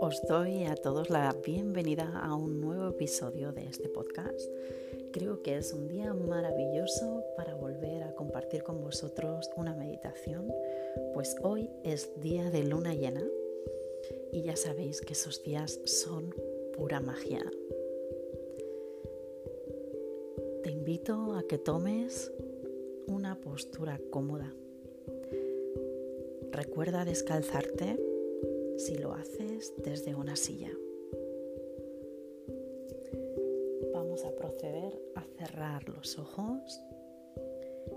Os doy a todos la bienvenida a un nuevo episodio de este podcast. Creo que es un día maravilloso para volver a compartir con vosotros una meditación, pues hoy es día de luna llena y ya sabéis que esos días son pura magia. Te invito a que tomes una postura cómoda. Recuerda descalzarte si lo haces desde una silla. Vamos a proceder a cerrar los ojos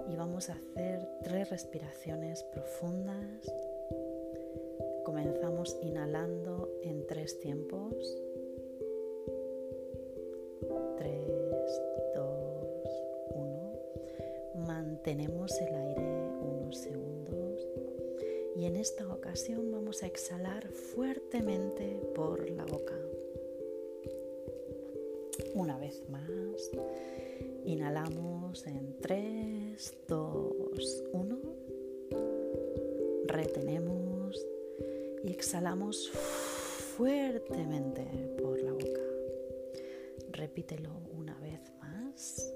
y vamos a hacer tres respiraciones profundas. Comenzamos inhalando en tres tiempos. Tres, dos, uno. Mantenemos el aire unos segundos y en esta ocasión vamos a exhalar fuertemente por la boca. Una vez más, inhalamos en 3, 2, 1, retenemos y exhalamos fuertemente por la boca. Repítelo una vez más.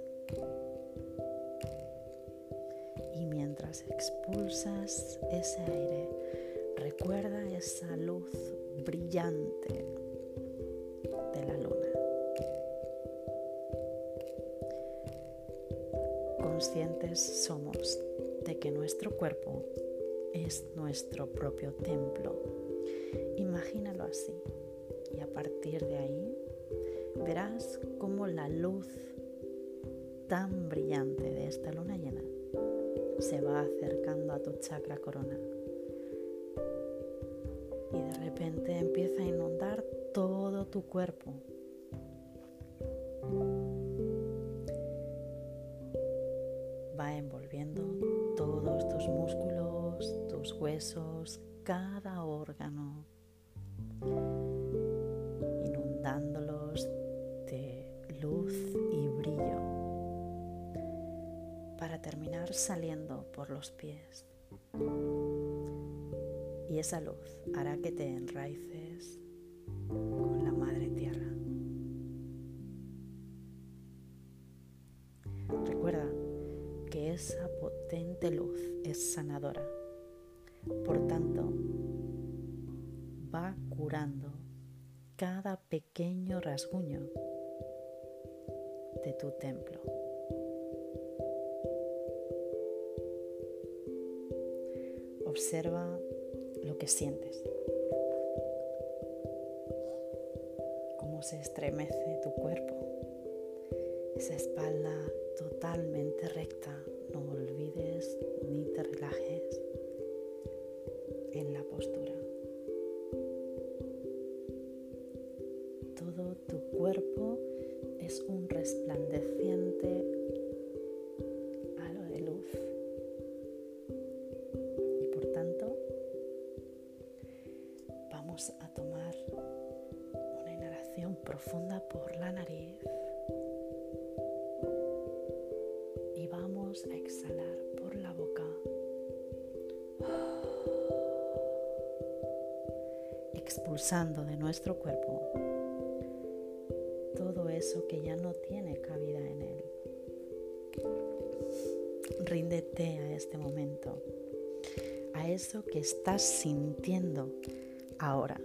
Expulsas ese aire, recuerda esa luz brillante de la luna. Conscientes somos de que nuestro cuerpo es nuestro propio templo. Imagínalo así y a partir de ahí verás cómo la luz tan brillante de esta luna llena se va acercando a tu chakra corona y de repente empieza a inundar todo tu cuerpo. Va envolviendo todos tus músculos, tus huesos, cada órgano, saliendo por los pies y esa luz hará que te enraices con la Madre Tierra. Recuerda que esa potente luz es sanadora, por tanto va curando cada pequeño rasguño de tu templo. Observa lo que sientes. Cómo se estremece tu cuerpo. Esa espalda totalmente recta. No olvides ni te relajes en la postura. Todo tu cuerpo es un resplandeciente a tomar una inhalación profunda por la nariz y vamos a exhalar por la boca. Expulsando de nuestro cuerpo todo eso que ya no tiene cabida en él. Ríndete a este momento, a eso que estás sintiendo ahora.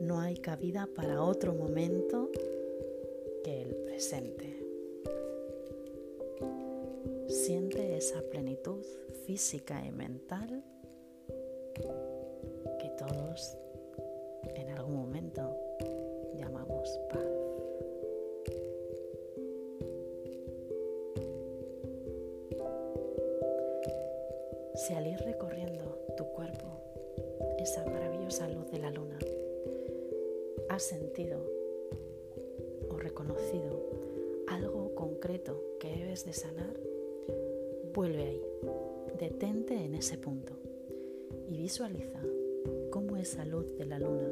No hay cabida para otro momento que el presente. Siente esa plenitud física y mental que todos en algún momento llamamos paz. Si al ir recorriendo tu cuerpo esa maravillosa luz de la luna, has sentido o reconocido algo concreto que debes de sanar, vuelve ahí, detente en ese punto y visualiza cómo esa luz de la luna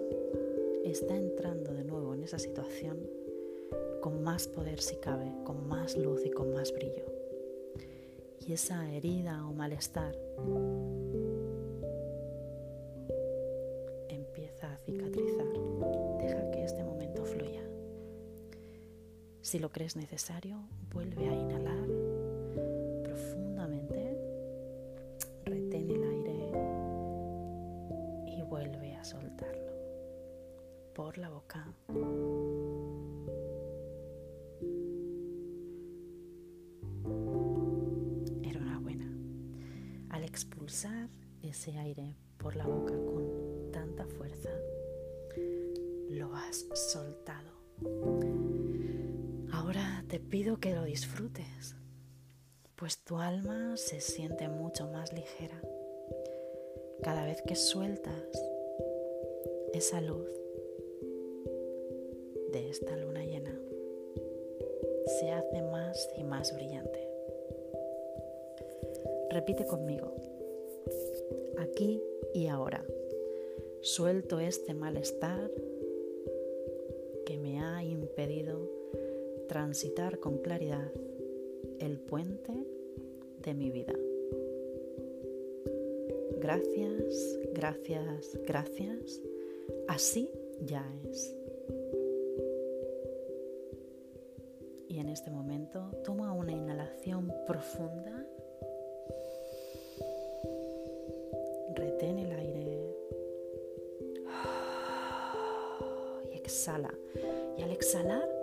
está entrando de nuevo en esa situación con más poder si cabe, con más luz y con más brillo. y esa herida o malestar Si lo crees necesario, vuelve a inhalar profundamente, retén el aire y vuelve a soltarlo por la boca. expulsar ese aire por la boca con tanta fuerza, lo has soltado. Ahora te pido que lo disfrutes, pues tu alma se siente mucho más ligera cada vez que sueltas esa luz de esta luna llena. Se hace más y más brillante. Repite conmigo. Aquí y ahora. Suelto este malestar transitar con claridad el puente de mi vida. Gracias, gracias, gracias. Así ya es. Y en este momento toma una inhalación profunda retén el aire y exhala. Y al exhalar,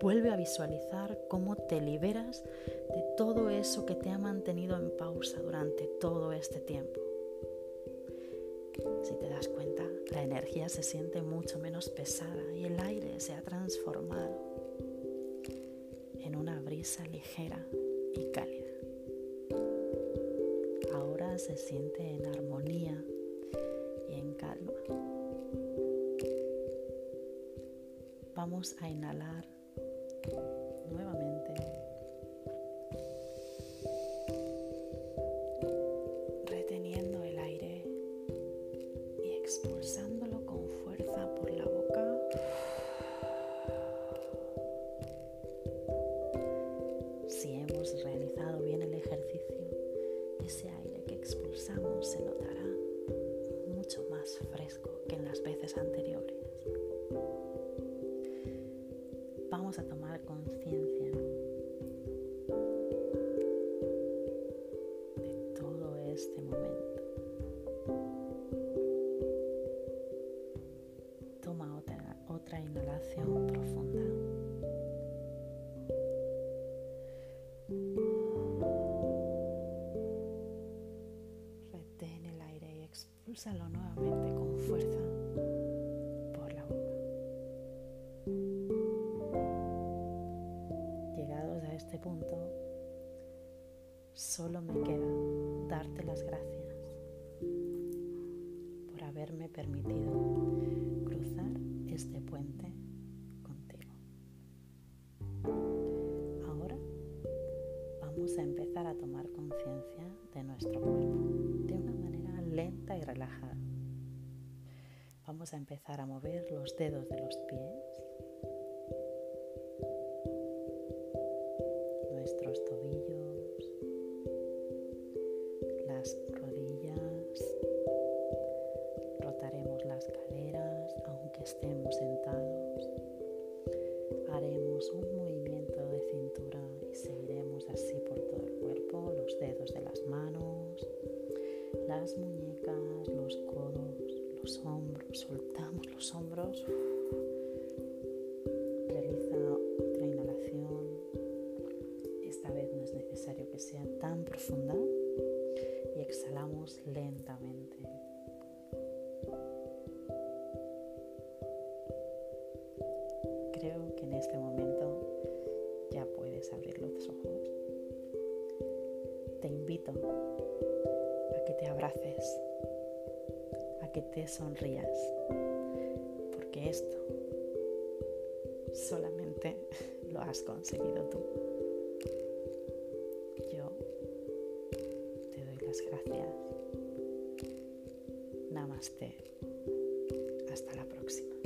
vuelve a visualizar cómo te liberas de todo eso que te ha mantenido en pausa durante todo este tiempo. Si te das cuenta, la energía se siente mucho menos pesada y el aire se ha transformado en una brisa ligera y cálida se siente en armonía y en calma. Vamos a inhalar fresco que en las veces anteriores. Vamos a tomar conciencia de todo este momento. Toma otra, otra inhalación Expúlsalo nuevamente con fuerza por la boca. Llegados a este punto, solo me queda darte las gracias por haberme permitido cruzar este puente contigo. Ahora vamos a empezar a tomar conciencia de nuestro cuerpo lenta y relajada. Vamos a empezar a mover los dedos de los pies, nuestros tobillos, las rodillas, rotaremos las caderas aunque estemos sentados, haremos un los hombros. Realiza otra inhalación. Esta vez no es necesario que sea tan profunda y exhalamos lentamente. Creo que en este momento ya puedes abrir los ojos. Te invito te abraces, a que te sonrías, porque esto solamente lo has conseguido tú. Yo te doy las gracias. Namaste. Hasta la próxima.